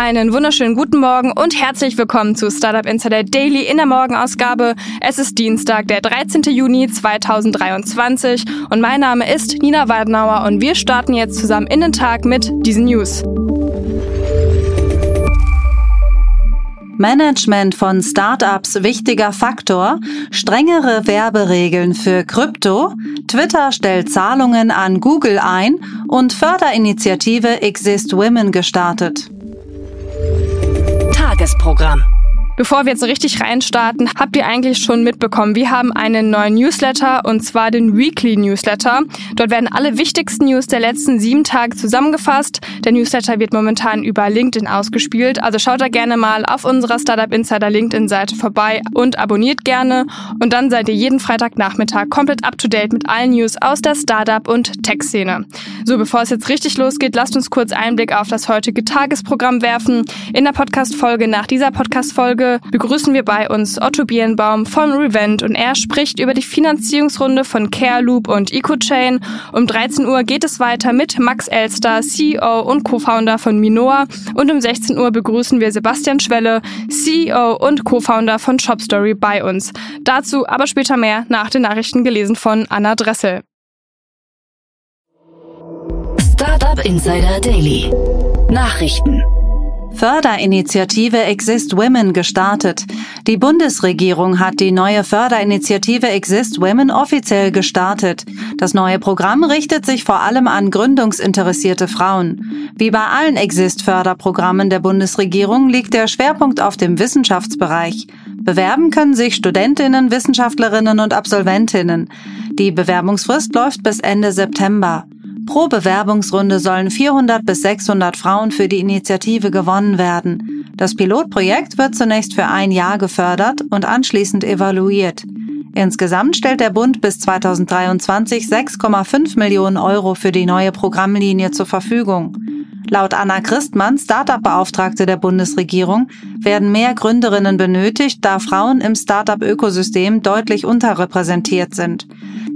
Einen wunderschönen guten Morgen und herzlich willkommen zu Startup Insider Daily in der Morgenausgabe. Es ist Dienstag, der 13. Juni 2023 und mein Name ist Nina Weidenauer und wir starten jetzt zusammen in den Tag mit diesen News. Management von Startups wichtiger Faktor, strengere Werberegeln für Krypto, Twitter stellt Zahlungen an Google ein und Förderinitiative Exist Women gestartet. Tagesprogramm. Bevor wir jetzt richtig reinstarten, habt ihr eigentlich schon mitbekommen, wir haben einen neuen Newsletter und zwar den Weekly Newsletter. Dort werden alle wichtigsten News der letzten sieben Tage zusammengefasst. Der Newsletter wird momentan über LinkedIn ausgespielt, also schaut da gerne mal auf unserer Startup Insider LinkedIn Seite vorbei und abonniert gerne und dann seid ihr jeden Freitagnachmittag komplett up to date mit allen News aus der Startup und Tech Szene. So, bevor es jetzt richtig losgeht, lasst uns kurz Einblick auf das heutige Tagesprogramm werfen. In der Podcast Folge nach dieser Podcast Folge begrüßen wir bei uns Otto Birnbaum von Revent und er spricht über die Finanzierungsrunde von CareLoop und EcoChain. Um 13 Uhr geht es weiter mit Max Elster, CEO und Co-Founder von Minoa und um 16 Uhr begrüßen wir Sebastian Schwelle, CEO und Co-Founder von ShopStory bei uns. Dazu aber später mehr nach den Nachrichten gelesen von Anna Dressel. Startup Insider Daily. Nachrichten. Förderinitiative Exist Women gestartet. Die Bundesregierung hat die neue Förderinitiative Exist Women offiziell gestartet. Das neue Programm richtet sich vor allem an gründungsinteressierte Frauen. Wie bei allen Exist-Förderprogrammen der Bundesregierung liegt der Schwerpunkt auf dem Wissenschaftsbereich. Bewerben können sich Studentinnen, Wissenschaftlerinnen und Absolventinnen. Die Bewerbungsfrist läuft bis Ende September. Pro Bewerbungsrunde sollen 400 bis 600 Frauen für die Initiative gewonnen werden. Das Pilotprojekt wird zunächst für ein Jahr gefördert und anschließend evaluiert. Insgesamt stellt der Bund bis 2023 6,5 Millionen Euro für die neue Programmlinie zur Verfügung. Laut Anna Christmann, Startup-Beauftragte der Bundesregierung, werden mehr Gründerinnen benötigt, da Frauen im Startup-Ökosystem deutlich unterrepräsentiert sind.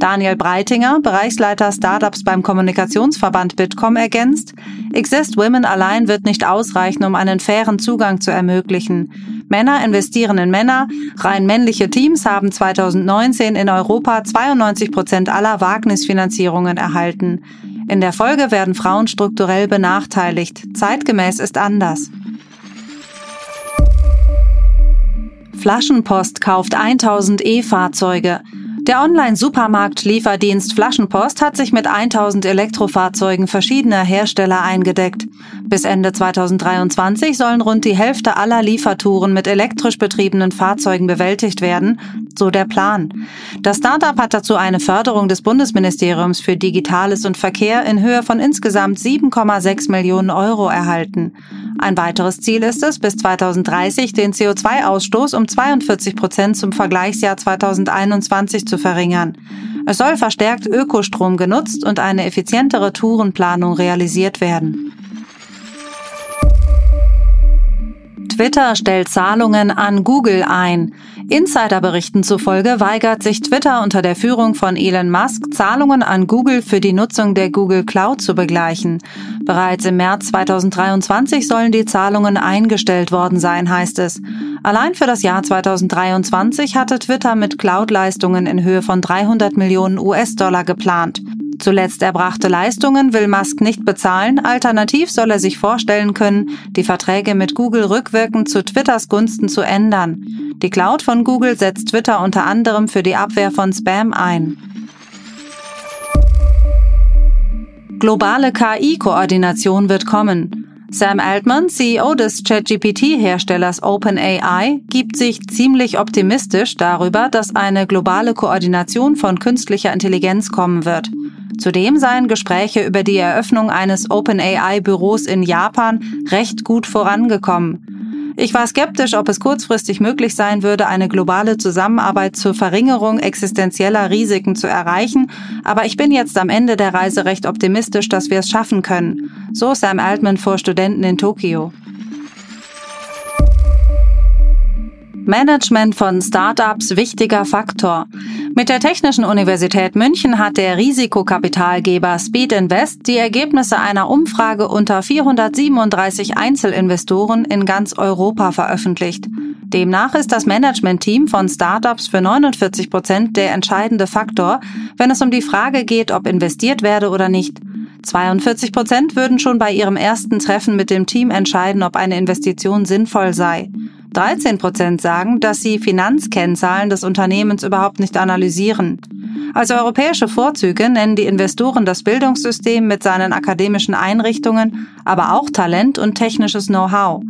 Daniel Breitinger, Bereichsleiter Startups beim Kommunikationsverband Bitkom, ergänzt, Exist Women allein wird nicht ausreichen, um einen fairen Zugang zu ermöglichen. Männer investieren in Männer. Rein männliche Teams haben 2019 in Europa 92 Prozent aller Wagnisfinanzierungen erhalten. In der Folge werden Frauen strukturell benachteiligt. Zeitgemäß ist anders. Flaschenpost kauft 1000 E-Fahrzeuge. Der Online-Supermarkt-Lieferdienst Flaschenpost hat sich mit 1000 Elektrofahrzeugen verschiedener Hersteller eingedeckt. Bis Ende 2023 sollen rund die Hälfte aller Liefertouren mit elektrisch betriebenen Fahrzeugen bewältigt werden, so der Plan. Das Startup hat dazu eine Förderung des Bundesministeriums für Digitales und Verkehr in Höhe von insgesamt 7,6 Millionen Euro erhalten. Ein weiteres Ziel ist es, bis 2030 den CO2-Ausstoß um 42 Prozent zum Vergleichsjahr 2021 zu verringern. Es soll verstärkt Ökostrom genutzt und eine effizientere Tourenplanung realisiert werden. Twitter stellt Zahlungen an Google ein. Insiderberichten zufolge weigert sich Twitter unter der Führung von Elon Musk, Zahlungen an Google für die Nutzung der Google Cloud zu begleichen. Bereits im März 2023 sollen die Zahlungen eingestellt worden sein, heißt es. Allein für das Jahr 2023 hatte Twitter mit Cloud-Leistungen in Höhe von 300 Millionen US-Dollar geplant. Zuletzt erbrachte Leistungen will Musk nicht bezahlen, alternativ soll er sich vorstellen können, die Verträge mit Google rückwirkend zu Twitters Gunsten zu ändern. Die Cloud von Google setzt Twitter unter anderem für die Abwehr von Spam ein. Globale KI-Koordination wird kommen. Sam Altman, CEO des ChatGPT-Herstellers OpenAI, gibt sich ziemlich optimistisch darüber, dass eine globale Koordination von künstlicher Intelligenz kommen wird. Zudem seien Gespräche über die Eröffnung eines OpenAI-Büros in Japan recht gut vorangekommen. Ich war skeptisch, ob es kurzfristig möglich sein würde, eine globale Zusammenarbeit zur Verringerung existenzieller Risiken zu erreichen, aber ich bin jetzt am Ende der Reise recht optimistisch, dass wir es schaffen können. So Sam Altman vor Studenten in Tokio. Management von Startups wichtiger Faktor. Mit der Technischen Universität München hat der Risikokapitalgeber Speed Invest die Ergebnisse einer Umfrage unter 437 Einzelinvestoren in ganz Europa veröffentlicht. Demnach ist das Managementteam von Startups für 49 Prozent der entscheidende Faktor, wenn es um die Frage geht, ob investiert werde oder nicht. 42 Prozent würden schon bei ihrem ersten Treffen mit dem Team entscheiden, ob eine Investition sinnvoll sei. 13 Prozent sagen, dass sie Finanzkennzahlen des Unternehmens überhaupt nicht analysieren. Als europäische Vorzüge nennen die Investoren das Bildungssystem mit seinen akademischen Einrichtungen, aber auch Talent und technisches Know-how.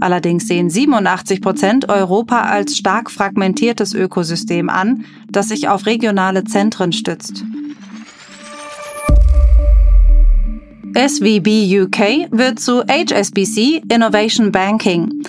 Allerdings sehen 87 Prozent Europa als stark fragmentiertes Ökosystem an, das sich auf regionale Zentren stützt. SVB UK wird zu HSBC Innovation Banking.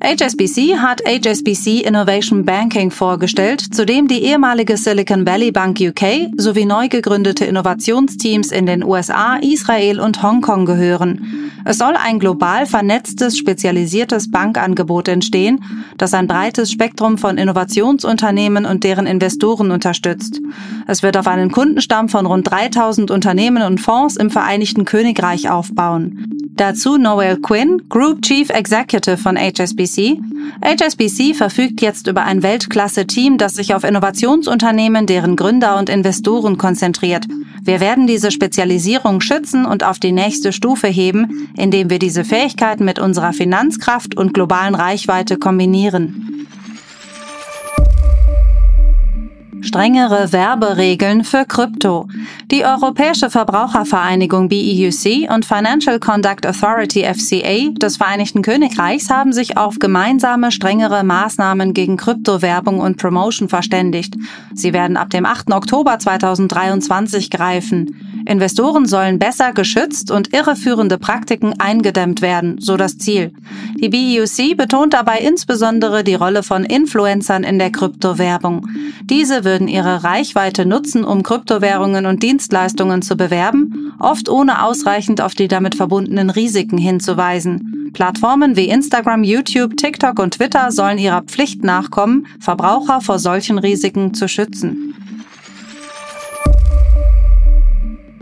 HSBC hat HSBC Innovation Banking vorgestellt, zu dem die ehemalige Silicon Valley Bank UK sowie neu gegründete Innovationsteams in den USA, Israel und Hongkong gehören. Es soll ein global vernetztes, spezialisiertes Bankangebot entstehen, das ein breites Spektrum von Innovationsunternehmen und deren Investoren unterstützt. Es wird auf einen Kundenstamm von rund 3000 Unternehmen und Fonds im Vereinigten Königreich aufbauen. Dazu Noel Quinn, Group Chief Executive von HSBC. HSBC verfügt jetzt über ein Weltklasse-Team, das sich auf Innovationsunternehmen, deren Gründer und Investoren konzentriert. Wir werden diese Spezialisierung schützen und auf die nächste Stufe heben, indem wir diese Fähigkeiten mit unserer Finanzkraft und globalen Reichweite kombinieren. Strengere Werberegeln für Krypto. Die Europäische Verbrauchervereinigung BEUC und Financial Conduct Authority FCA des Vereinigten Königreichs haben sich auf gemeinsame strengere Maßnahmen gegen Kryptowerbung und Promotion verständigt. Sie werden ab dem 8. Oktober 2023 greifen. Investoren sollen besser geschützt und irreführende Praktiken eingedämmt werden, so das Ziel. Die BEUC betont dabei insbesondere die Rolle von Influencern in der Kryptowerbung. Diese würden ihre Reichweite nutzen, um Kryptowährungen und Dienstleistungen zu bewerben, oft ohne ausreichend auf die damit verbundenen Risiken hinzuweisen. Plattformen wie Instagram, YouTube, TikTok und Twitter sollen ihrer Pflicht nachkommen, Verbraucher vor solchen Risiken zu schützen.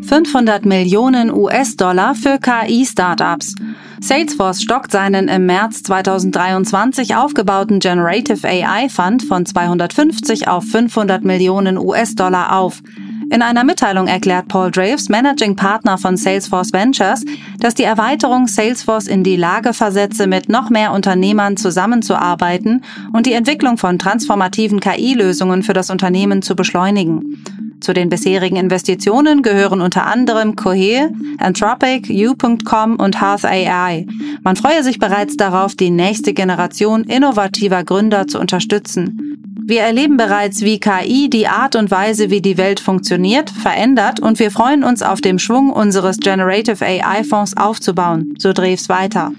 500 Millionen US-Dollar für KI-Startups. Salesforce stockt seinen im März 2023 aufgebauten Generative AI Fund von 250 auf 500 Millionen US-Dollar auf. In einer Mitteilung erklärt Paul Draves, Managing Partner von Salesforce Ventures, dass die Erweiterung Salesforce in die Lage versetze, mit noch mehr Unternehmern zusammenzuarbeiten und die Entwicklung von transformativen KI-Lösungen für das Unternehmen zu beschleunigen. Zu den bisherigen Investitionen gehören unter anderem Cohere, Anthropic, U.com und Hearth AI. Man freue sich bereits darauf, die nächste Generation innovativer Gründer zu unterstützen. Wir erleben bereits, wie KI die Art und Weise, wie die Welt funktioniert, verändert und wir freuen uns auf dem Schwung unseres Generative AI Fonds aufzubauen, so Dreves weiter.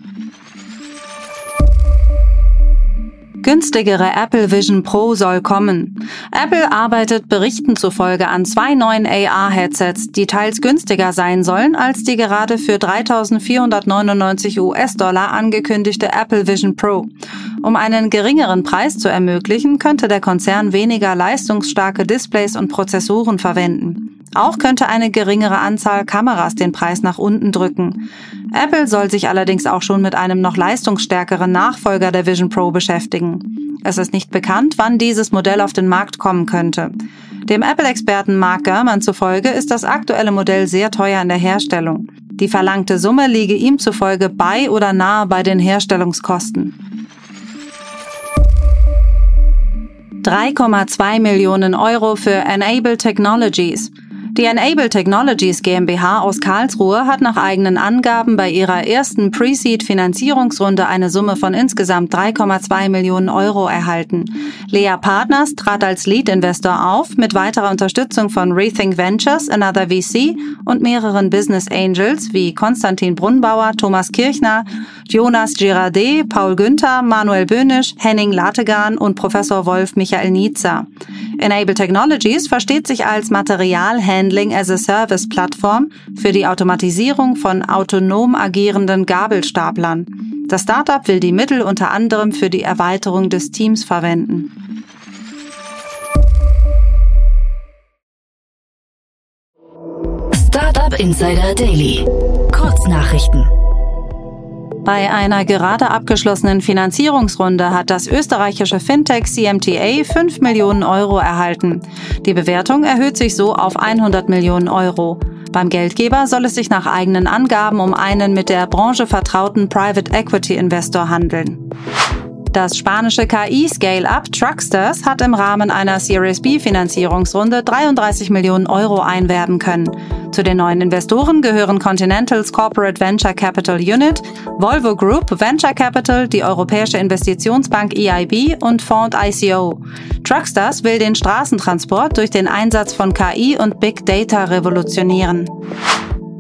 Günstigere Apple Vision Pro soll kommen. Apple arbeitet Berichten zufolge an zwei neuen AR-Headsets, die teils günstiger sein sollen als die gerade für 3.499 US-Dollar angekündigte Apple Vision Pro. Um einen geringeren Preis zu ermöglichen, könnte der Konzern weniger leistungsstarke Displays und Prozessoren verwenden. Auch könnte eine geringere Anzahl Kameras den Preis nach unten drücken. Apple soll sich allerdings auch schon mit einem noch leistungsstärkeren Nachfolger der Vision Pro beschäftigen. Es ist nicht bekannt, wann dieses Modell auf den Markt kommen könnte. Dem Apple-Experten Mark Gurman zufolge ist das aktuelle Modell sehr teuer in der Herstellung. Die verlangte Summe liege ihm zufolge bei oder nahe bei den Herstellungskosten. 3,2 Millionen Euro für Enable Technologies. Die Enable Technologies GmbH aus Karlsruhe hat nach eigenen Angaben bei ihrer ersten Pre-Seed-Finanzierungsrunde eine Summe von insgesamt 3,2 Millionen Euro erhalten. Lea Partners trat als Lead-Investor auf, mit weiterer Unterstützung von Rethink Ventures, Another VC und mehreren Business Angels wie Konstantin Brunnbauer, Thomas Kirchner, Jonas Girardet, Paul Günther, Manuel Böhnisch, Henning Lategan und Professor Wolf Michael Nietzer. Enable Technologies versteht sich als Materialhandling as a Service Plattform für die Automatisierung von autonom agierenden Gabelstaplern. Das Startup will die Mittel unter anderem für die Erweiterung des Teams verwenden. Startup Insider Daily. Kurznachrichten. Bei einer gerade abgeschlossenen Finanzierungsrunde hat das österreichische Fintech CMTA 5 Millionen Euro erhalten. Die Bewertung erhöht sich so auf 100 Millionen Euro. Beim Geldgeber soll es sich nach eigenen Angaben um einen mit der Branche vertrauten Private Equity Investor handeln. Das spanische KI-Scale-Up Trucksters hat im Rahmen einer Series B Finanzierungsrunde 33 Millionen Euro einwerben können. Zu den neuen Investoren gehören Continentals Corporate Venture Capital Unit, Volvo Group Venture Capital, die Europäische Investitionsbank EIB und Fond ICO. Truckstars will den Straßentransport durch den Einsatz von KI und Big Data revolutionieren.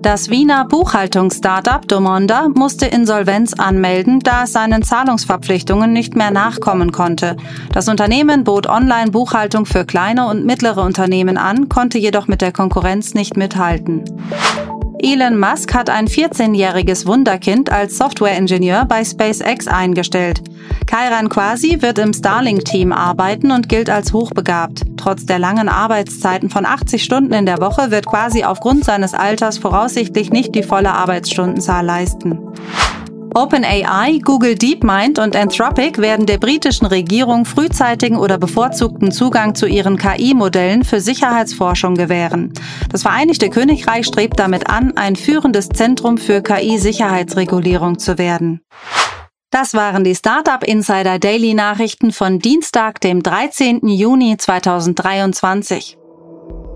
Das Wiener Buchhaltungsstartup Domonda musste Insolvenz anmelden, da es seinen Zahlungsverpflichtungen nicht mehr nachkommen konnte. Das Unternehmen bot Online-Buchhaltung für kleine und mittlere Unternehmen an, konnte jedoch mit der Konkurrenz nicht mithalten. Elon Musk hat ein 14-jähriges Wunderkind als Software-Ingenieur bei SpaceX eingestellt. Kairan Quasi wird im Starlink-Team arbeiten und gilt als hochbegabt. Trotz der langen Arbeitszeiten von 80 Stunden in der Woche wird Quasi aufgrund seines Alters voraussichtlich nicht die volle Arbeitsstundenzahl leisten. OpenAI, Google DeepMind und Anthropic werden der britischen Regierung frühzeitigen oder bevorzugten Zugang zu ihren KI-Modellen für Sicherheitsforschung gewähren. Das Vereinigte Königreich strebt damit an, ein führendes Zentrum für KI-Sicherheitsregulierung zu werden. Das waren die Startup Insider Daily Nachrichten von Dienstag, dem 13. Juni 2023.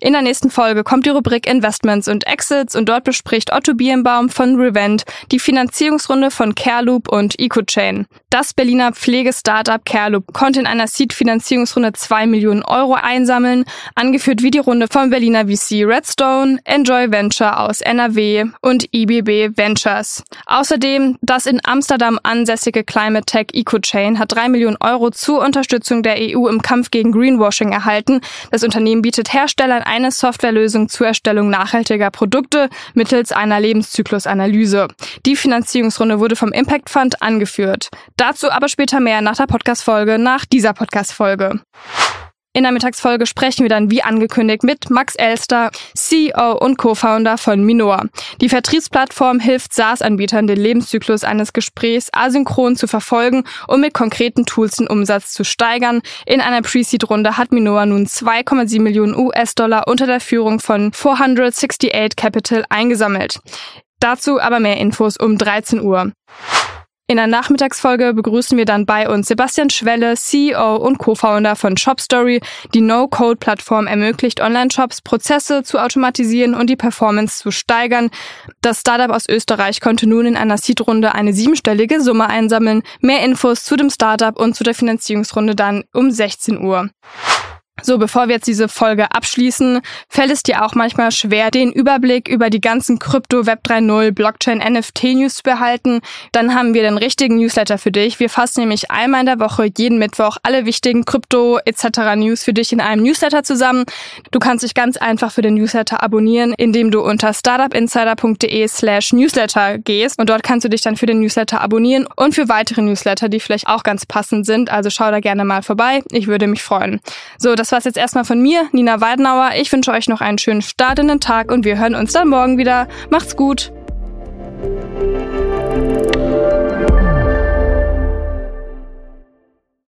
In der nächsten Folge kommt die Rubrik Investments und Exits und dort bespricht Otto Birnbaum von Revent die Finanzierungsrunde von Careloop und EcoChain. Das Berliner Pflegestartup Careloop konnte in einer Seed-Finanzierungsrunde zwei Millionen Euro einsammeln, angeführt wie die Runde vom Berliner VC Redstone, Enjoy Venture aus NRW und IBB Ventures. Außerdem das in Amsterdam ansässige Climate Tech EcoChain hat drei Millionen Euro zur Unterstützung der EU im Kampf gegen Greenwashing erhalten. Das Unternehmen bietet Herstellern eine Softwarelösung zur Erstellung nachhaltiger Produkte mittels einer Lebenszyklusanalyse. Die Finanzierungsrunde wurde vom Impact Fund angeführt. Dazu aber später mehr nach der Podcast-Folge, nach dieser Podcast-Folge. In der Mittagsfolge sprechen wir dann wie angekündigt mit Max Elster, CEO und Co-Founder von Minor. Die Vertriebsplattform hilft SaaS-Anbietern, den Lebenszyklus eines Gesprächs asynchron zu verfolgen und mit konkreten Tools den Umsatz zu steigern. In einer Pre-Seed-Runde hat Minor nun 2,7 Millionen US-Dollar unter der Führung von 468 Capital eingesammelt. Dazu aber mehr Infos um 13 Uhr. In der Nachmittagsfolge begrüßen wir dann bei uns Sebastian Schwelle, CEO und Co-Founder von ShopStory. Die No-Code-Plattform ermöglicht Online-Shops, Prozesse zu automatisieren und die Performance zu steigern. Das Startup aus Österreich konnte nun in einer Seed-Runde eine siebenstellige Summe einsammeln. Mehr Infos zu dem Startup und zu der Finanzierungsrunde dann um 16 Uhr. So, bevor wir jetzt diese Folge abschließen, fällt es dir auch manchmal schwer, den Überblick über die ganzen Krypto, Web 3.0, Blockchain, NFT News zu behalten? Dann haben wir den richtigen Newsletter für dich. Wir fassen nämlich einmal in der Woche, jeden Mittwoch, alle wichtigen Krypto etc. News für dich in einem Newsletter zusammen. Du kannst dich ganz einfach für den Newsletter abonnieren, indem du unter startupinsider.de slash Newsletter gehst und dort kannst du dich dann für den Newsletter abonnieren und für weitere Newsletter, die vielleicht auch ganz passend sind. Also schau da gerne mal vorbei. Ich würde mich freuen. So, das das war's jetzt erstmal von mir, Nina Weidenauer. Ich wünsche euch noch einen schönen startenden Tag und wir hören uns dann morgen wieder. Macht's gut!